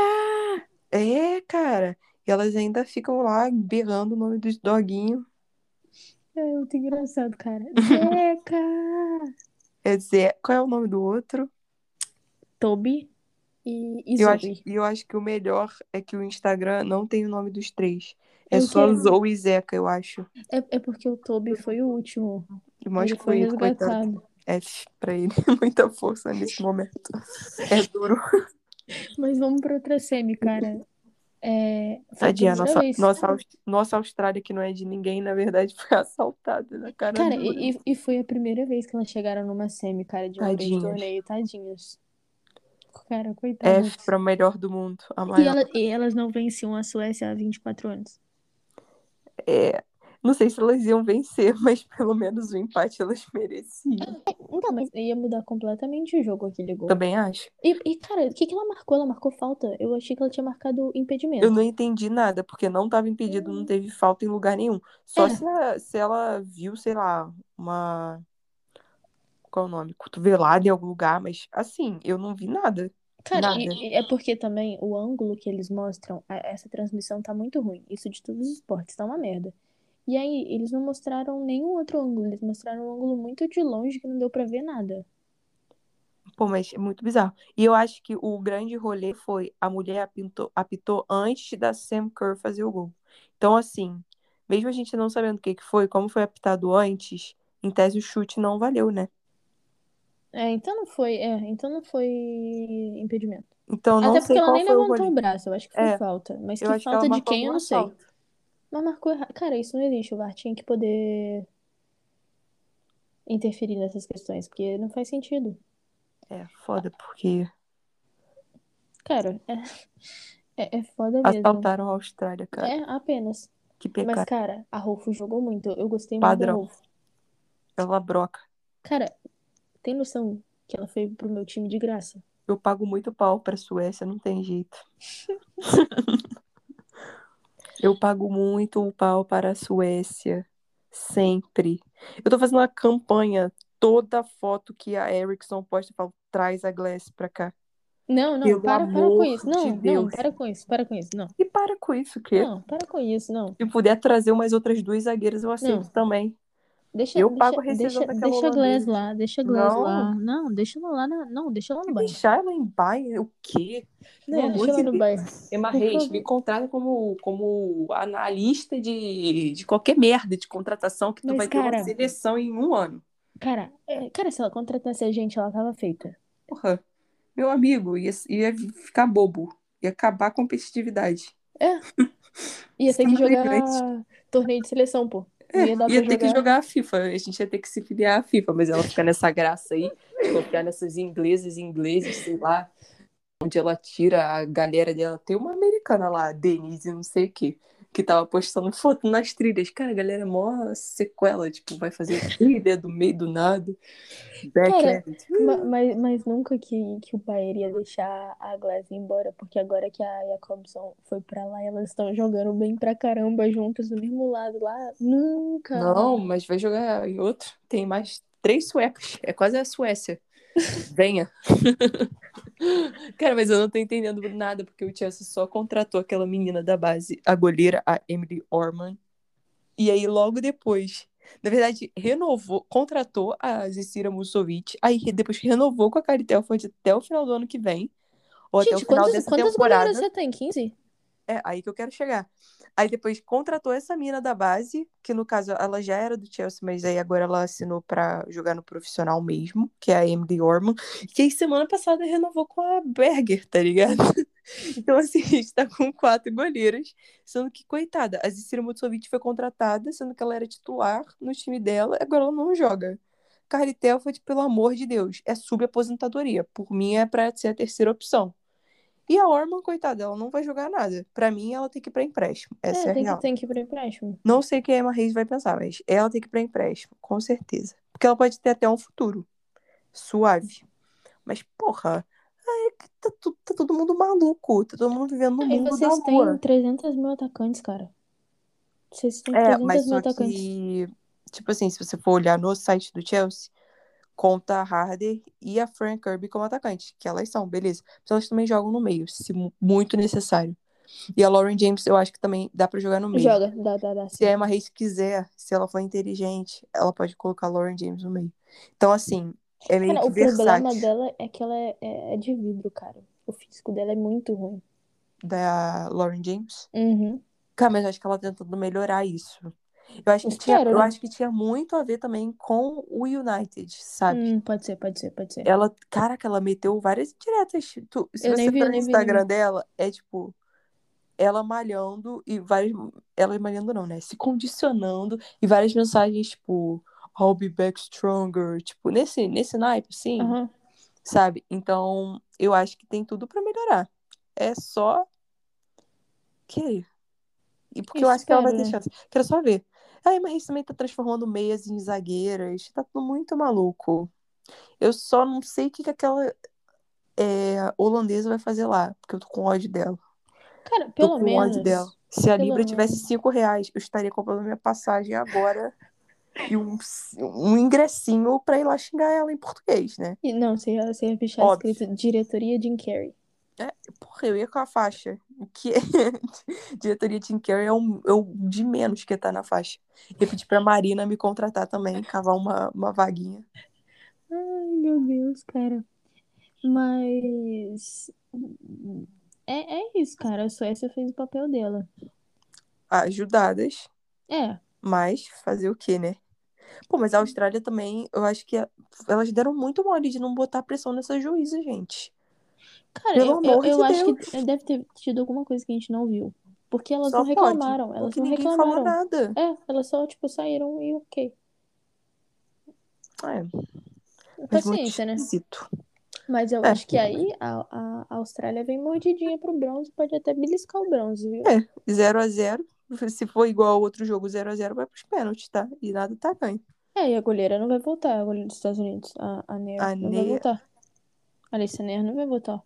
É, cara. E elas ainda ficam lá berrando o nome dos doguinhos. É muito engraçado, cara. Zeca! É Zé. Qual é o nome do outro? Toby e, e Eu acho, Zoe. e eu acho que o melhor é que o Instagram não tem o nome dos três. É Eu só quero- Zoe e Zeca, eu acho. É, é porque o Toby foi o último. E mais Ele foi coitado. resgatado. F pra ele. <laughs> Muita força nesse momento. É duro. Mas vamos pra outra semi, cara. É, Tadinha, nossa, vez. nossa, nossa Austrália, que não é de ninguém, na verdade, <laughs> foi assaltada na cara Cara, e, e- e foi a primeira vez que elas chegaram numa semi, cara, de um grande torneio, tadinhas. Cara, coitadas. F pra melhor do mundo. A E, maior. ela- e elas não venciam a Suécia há 24 anos. É, não sei se elas iam vencer, <laughs> mas pelo menos o empate elas mereciam. Então, mas ia mudar completamente o jogo aquele gol. Também acho. E, e, cara, o que, que ela marcou? Ela marcou falta. Eu achei que ela tinha marcado impedimento. Eu não entendi nada, porque não estava impedido, não teve falta em lugar nenhum. Só É. se, a- se ela viu, sei lá, uma. Qual é o nome? Cotovelada em algum lugar, mas assim, eu não vi nada. Cara, e- é porque também o ângulo que eles mostram, essa transmissão tá muito ruim. Isso de todos os esportes, tá uma merda. E aí, eles não mostraram nenhum outro ângulo. Eles mostraram um ângulo muito de longe que não deu pra ver nada. Pô, mas é muito bizarro. E eu acho que o grande rolê foi a mulher apitou, apitou antes da Sam Kerr fazer o gol. Então, assim, mesmo a gente não sabendo o que que foi, como foi apitado antes, em tese o chute não valeu, né? É, então não foi, é, então não foi impedimento. Então, não Até porque ela nem o levantou rolê. o braço, eu acho que foi É, falta. Mas que que falta ela de quem eu não sei. falta. Mas marcou errado. Cara, isso não existe. O VAR tinha que poder interferir nessas questões, porque não faz sentido. É, foda, porque Cara, é, é, é foda mesmo. assaltaram a Austrália, cara. É, apenas. Que Mas, pecado. cara, a Rolfo jogou muito. Eu gostei muito da Padrão. Rolfo. Ela broca. Cara, tem noção que ela foi pro meu time de graça? Eu pago muito pau pra Suécia, não tem jeito. <laughs> Eu pago muito o pau para a Suécia. Sempre. Eu tô fazendo uma campanha. Toda foto que a Ericsson posta, eu falo, traz a Glass pra cá. Não, não, Pelo para, para com isso. de Não, não, Deus. para com isso, para com isso. Não, E para com isso, que não, para com isso, não. se puder trazer umas outras duas zagueiras, eu aceito Não. também. Deixa, Eu deixa, pago a deixa, daquela deixa a Glass lá, deixa a Glass Não. lá. Não, deixa ela lá, na, não, deixa ela no banho. Deixar ela em Bayern, o quê? Amor deixa ela no banho. Emma Reis, me contrata como, como analista de, de qualquer merda de contratação que tu Mas, vai ter cara- uma seleção em um ano. Cara, é, cara, se ela contratasse a gente, ela tava feita. Porra, meu amigo, ia, ia ficar bobo. Ia acabar a competitividade. <laughs> Ia ter que Extremamente jogar torneio de seleção, pô. Ia dar Ia ter que jogar. a FIFA, a gente ia ter que se filiar à FIFA, mas ela fica nessa graça aí, de confiar nessas inglesas e ingleses, sei lá, onde ela tira a galera dela. Tem uma americana lá, Denise, não sei o quê, que tava postando foto nas trilhas. Cara, a galera é mó sequela, tipo, vai fazer trilha do meio do nada. Ma- Mas, mas nunca que, que o Bayern ia deixar a Glass embora, porque agora que a Jacobson foi pra lá, elas estão jogando bem pra caramba juntas do mesmo lado lá. Nunca! Não, mas vai jogar em outro. Tem mais três suecos. É quase a Suécia. Venha. <laughs> Cara, mas eu não tô entendendo nada, porque o Chelsea só contratou aquela menina da base, a goleira, a Emily Orman. E aí, logo depois, na verdade, renovou, contratou a Zecira Musovic, aí depois renovou com a Cari Telford até o final do ano que vem. Ou até o Gente, final quantas, dessa quantas temporada. goleiras você tem? 15? É, aí que eu quero chegar. Aí depois contratou essa mina da base, que no caso ela já era do Chelsea, mas aí agora ela assinou pra jogar no profissional mesmo, que é a Emily Orman, que aí semana passada renovou com a Berger, tá ligado? <laughs> Então, assim, a gente tá com quatro goleiras, sendo que, coitada, a Zicira Mutsovic foi contratada, sendo que ela era titular no time dela, agora ela não joga. Carly Telford, pelo amor de Deus, é subaposentadoria. Por mim, é pra ser a terceira opção. E a Orman, coitada, ela não vai jogar nada. Pra mim, ela tem que ir pra empréstimo. Essa é, É, tem real. que, tem que ir pro empréstimo. Não sei o que a Emma Reis vai pensar, mas ela tem que ir pra empréstimo, com certeza. Porque ela pode ter até um futuro. Suave. Mas, porra, ai, tá, tá todo mundo maluco. Tá todo mundo vivendo no mundo da vocês têm 300 mil atacantes, cara. Vocês têm É, 300 mas mil atacantes. que, tipo assim, se você for olhar no site do Chelsea, conta a Harder e a Fran Kirby como atacantes, que elas são, beleza. Mas elas também jogam no meio, se mu- muito necessário. E a Lauren James, eu acho que também dá pra jogar no meio. Joga, dá, dá, dá. Se a Emma Reis quiser, se ela for inteligente, ela pode colocar a Lauren James no meio. Então, assim, é meio Cara, que o problema versátil dela é que ela é, é- é de vidro, cara. O físico dela é muito ruim. da Lauren James. Uhum. Cara, mas eu acho que ela tá tentando melhorar isso. Eu acho que tinha, eu né? acho que tinha muito a ver também com o United, sabe? Hum, pode ser, pode ser, pode ser. Ela, caraca, ela meteu várias diretas. Tu, se Eu você vi, for eu no vi, Instagram nem dela, é tipo ela malhando e várias. Ela malhando não, né? Se condicionando e várias mensagens, tipo, I'll be back stronger. Tipo, nesse, nesse naipe, assim, Aham. sabe? Então, eu acho que tem tudo pra melhorar. É só querer. E porque eu acho que ela vai ter né? chance. Quero só ver. A Emma Reis também tá transformando meias em zagueiras. Tá tudo muito maluco. Eu só não sei o que, que aquela é, holandesa vai fazer lá. Porque eu tô com ódio dela. Cara, Tô pelo com ódio menos. dela. Se a Libra tivesse menos. 5 reais, eu estaria comprando minha passagem agora. E um, um ingressinho pra ir lá xingar ela em português, né? E Não, você ia, fechar Óbvio. escrito diretoria Jim Carrey. Porra, eu ia com a faixa. Que é? <laughs> Diretoria Tim Carrey é o, é o de menos que tá na faixa. Eu pedi pra Marina me contratar também, cavar uma, uma vaguinha. Ai, meu Deus, cara. Mas. É, é isso, cara. A Suécia fez o papel dela. Ajudadas, É. mas fazer o quê, né? Pô, mas a Austrália também, eu acho que elas deram muito mole de não botar pressão nessa juíza, gente. Cara, Pelo eu, eu, amor eu de acho Deus. que deve ter tido alguma coisa que a gente não viu. Porque elas Só não pode, reclamaram. Elas porque não ninguém reclamaram. falou nada. É, elas só, tipo, saíram e ok. É, Paciência, né? esquisito. Mas eu É. acho que aí a, a, Austrália vem mordidinha pro bronze, pode até beliscar o bronze, viu? É, 0 a 0 Se for igual ao outro jogo 0 a 0 vai pros pênaltis, tá? E nada tá ganho. É, e a goleira não vai voltar, a goleira dos Estados Unidos. A, a Nair A não vai voltar. A Alissa Nair não vai voltar.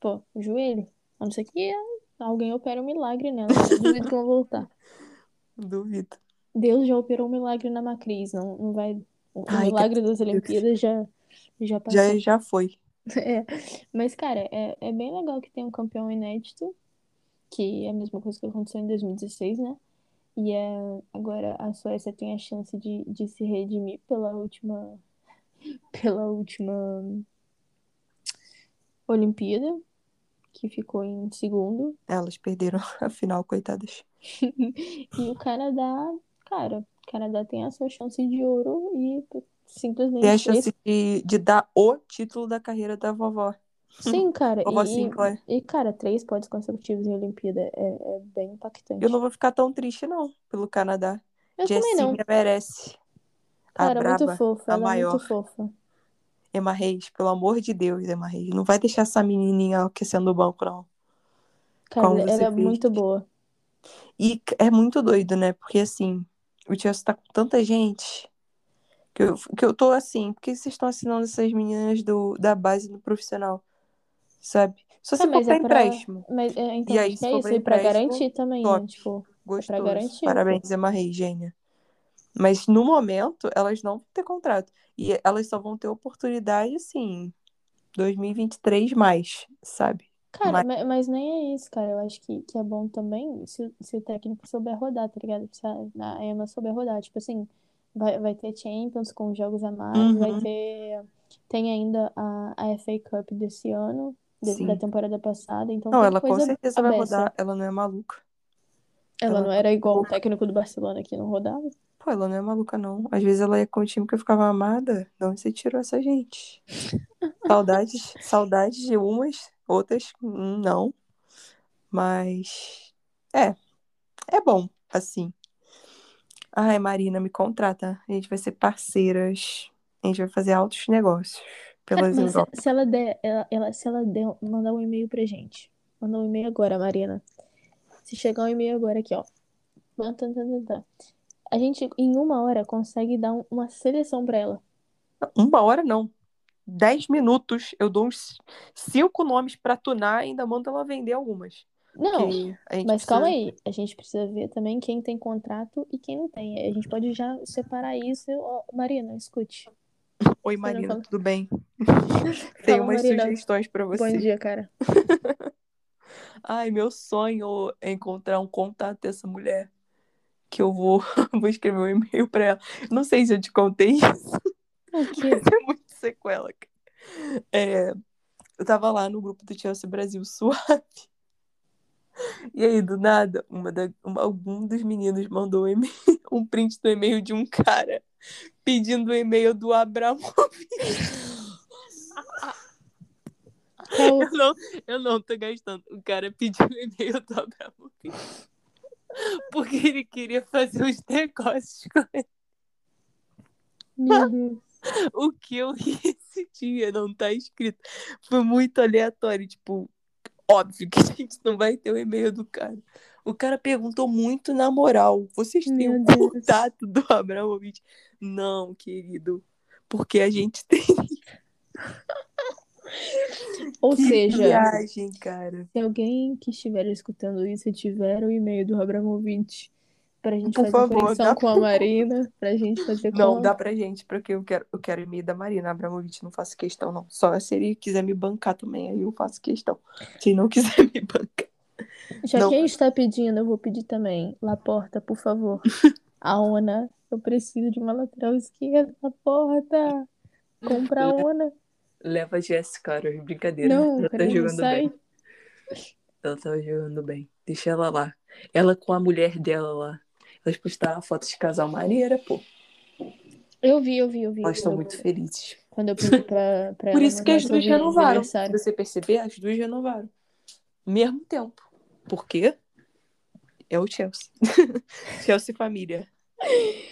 Pô, o joelho. A não ser que alguém opere um milagre nela. Eu duvido que ela vai voltar. <laughs> Duvido. Deus já operou um milagre na Macris, não, não vai. O Ai, milagre das Deus. Olimpíadas já, já passou. Já, já foi. <laughs> É, mas, cara, é, é bem legal que tem um campeão inédito, que é a mesma coisa que aconteceu em 2016, né? E é, agora a Suécia tem a chance de, de se redimir pela última, <laughs> pela última Olimpíada, que ficou em segundo. Elas perderam <laughs> a final, coitadas. <laughs> E o Canadá, cara, o Canadá tem a sua chance de ouro e simplesmente Tem a chance de, de dar o título da carreira da vovó. Sim, cara. <laughs> Vovó E, Sinclair. e, cara, três pódios consecutivos em Olimpíada é, é bem impactante. Eu não vou ficar tão triste, não, pelo Canadá. Eu também não. Jessinha merece. A Cara, muito braba, fofa. a Ela é maior. muito fofa. Emma Reis, pelo amor de Deus, Emma Reis. Não vai deixar essa menininha aquecendo o banco, não. Cara, Como ela é fez. muito boa. E é muito doido, né? Porque assim, o Chelsea tá com tanta gente que eu, que eu tô assim, por que vocês estão assinando essas meninas do, da base do profissional? Sabe? Só se Tá, for pra é pra- empréstimo. Mas, é, então, E aí, acho se é for isso. pra E pra empréstimo, garantir também, né? top. Tipo, Gostoso. garantir, Parabéns, Emma Reis, gênia. Mas no momento, elas não vão ter contrato. E elas só vão ter oportunidade, assim, 2023 mais, sabe? Cara, Mas- ma- mas, nem é isso, cara. Eu acho que, que é bom também se, o- se o técnico souber rodar, tá ligado? Se a, a Emma souber rodar. Tipo assim, vai, vai ter Champions com jogos a mais, vai Uhum. ter. Tem ainda a, a FA Cup desse ano, da temporada passada. Então Não, ela com certeza à vai rodar. Ela não é maluca. Ela não era igual o técnico do Barcelona que não rodava? Pô, ela não é maluca, não. Às vezes ela ia com o time que eu ficava amada. De onde você tirou essa gente? <laughs> Saudades, saudades de umas, outras hum, não. Mas é, é bom, assim. Ai, Marina, me contrata. A gente vai ser parceiras. A gente vai fazer altos negócios pelas mas se, se ela der, ela, ela- se ela der, mandar um e-mail pra gente. Mandar um e-mail agora, Marina. Se chegar um e-mail agora aqui, ó. A gente, em uma hora, consegue dar um- uma seleção pra ela. Uma hora não. Dez minutos, eu dou uns cinco nomes pra tunar e ainda mando ela vender algumas. Não, mas calma precisa- aí. A gente precisa ver também quem tem contrato e quem não tem. A gente pode já separar isso. Marina, escute. Oi, Marina, tudo bem? <laughs> Fala, Tenho umas Marina. sugestões pra Bom você. dia, cara. <laughs> Ai, meu sonho é encontrar um contato dessa mulher. Que eu vou, <laughs> vou escrever um e-mail pra ela. Não sei se eu te contei <laughs> isso. O quê? Mas é muito sequela. É, eu tava lá no grupo do Chelsea Brasil Suave. E aí, do nada, uma da, uma- algum dos meninos mandou um, e-mail, <laughs> um print do e-mail de um cara pedindo o e-mail do Abramovich. Qual- Eu não, eu não tô gastando. O cara pediu o e-mail do Abramovich. Porque ele queria fazer os negócios com ele. Meu Deus. O que eu ri esse dia, não tá escrito. Foi muito aleatório. Tipo, óbvio que a gente não vai ter o e-mail do cara. O cara perguntou muito na moral. Vocês têm o Deus. contato do Abramovich? Não, querido. Porque a gente tem. Ou Que seja, viagem, cara. se alguém que estiver escutando isso tiver o e-mail do Abramovich pra gente Por fazer favor, conexão com a Marina, pra gente fazer com Não, a- dá pra gente, porque eu quero, eu quero e-mail da Marina Abramovich, não faço questão, não. Só se ele quiser me bancar também, aí eu faço questão. Se não quiser <laughs> me bancar. Já Não. que a gente tá pedindo, eu vou pedir também. Laporta, por favor. <laughs> A Ona, eu preciso de uma lateral esquerda. Laporta! Compra a Ona. Leva a Jéssica, cara, brincadeira. Não, ela tá jogando sai. bem. Ela tá jogando bem. Deixa ela lá. Ela com a mulher dela lá. Elas postaram fotos de casal maneira, pô. Eu vi, eu vi, eu vi. Elas estão Eu- muito felizes. Quando eu pedi pra, pra Por isso que as duas renovaram. Se você perceber, as duas renovaram. Mesmo tempo. Por quê? É o Chelsea. <laughs> Chelsea família.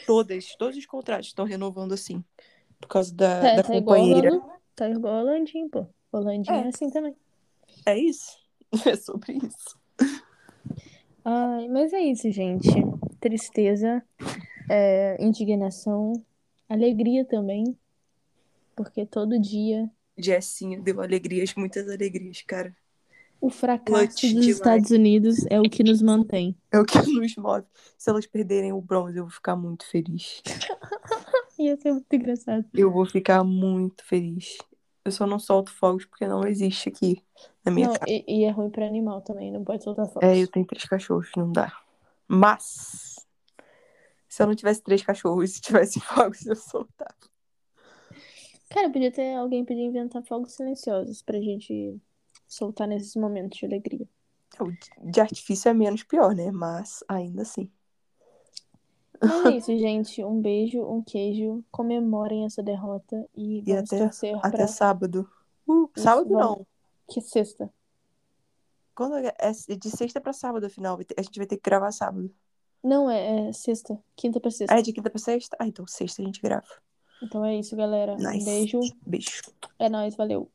Todas, todos os contratos estão renovando assim. Por causa da, Tá, da tá igual companheira. Holanda- tá igual a Holandinho, pô. Holandinho é É. assim também. É isso. <laughs> É sobre isso. Ai, mas é isso, gente. Tristeza, é, indignação, alegria também. Porque todo dia Jessinha deu alegrias, muitas alegrias, cara. o fracasso Clutch dos demais. Estados Unidos é o que nos mantém. É o que <laughs> nos move. Se elas perderem o bronze, eu vou ficar muito feliz. <laughs> Ia ser muito engraçado. Eu vou ficar muito feliz. Eu só não solto fogos porque não existe aqui na minha Não, casa. e, e é ruim pra animal também, não pode soltar fogos. É, eu tenho três cachorros, não dá. Mas, se eu não tivesse três cachorros e tivesse <laughs> fogos, eu soltava. Cara, podia ter alguém podia inventar fogos silenciosos pra gente soltar nesses momentos de alegria. De artifício é menos pior, né? Mas, ainda assim. Mas é <laughs> isso, gente. Um beijo, um queijo. Comemorem essa derrota e E até- torcer Até pra. sábado. Uh, Isso, sábado vamos. não. Que sexta. Quando é é de sexta pra sábado, afinal. A gente vai ter que gravar sábado. Não, é, é sexta. Quinta pra sexta. Ah, é de quinta pra sexta? Ah, então sexta a gente grava. Então é isso, galera. Um Nice. beijo. Beijo. É nóis, valeu.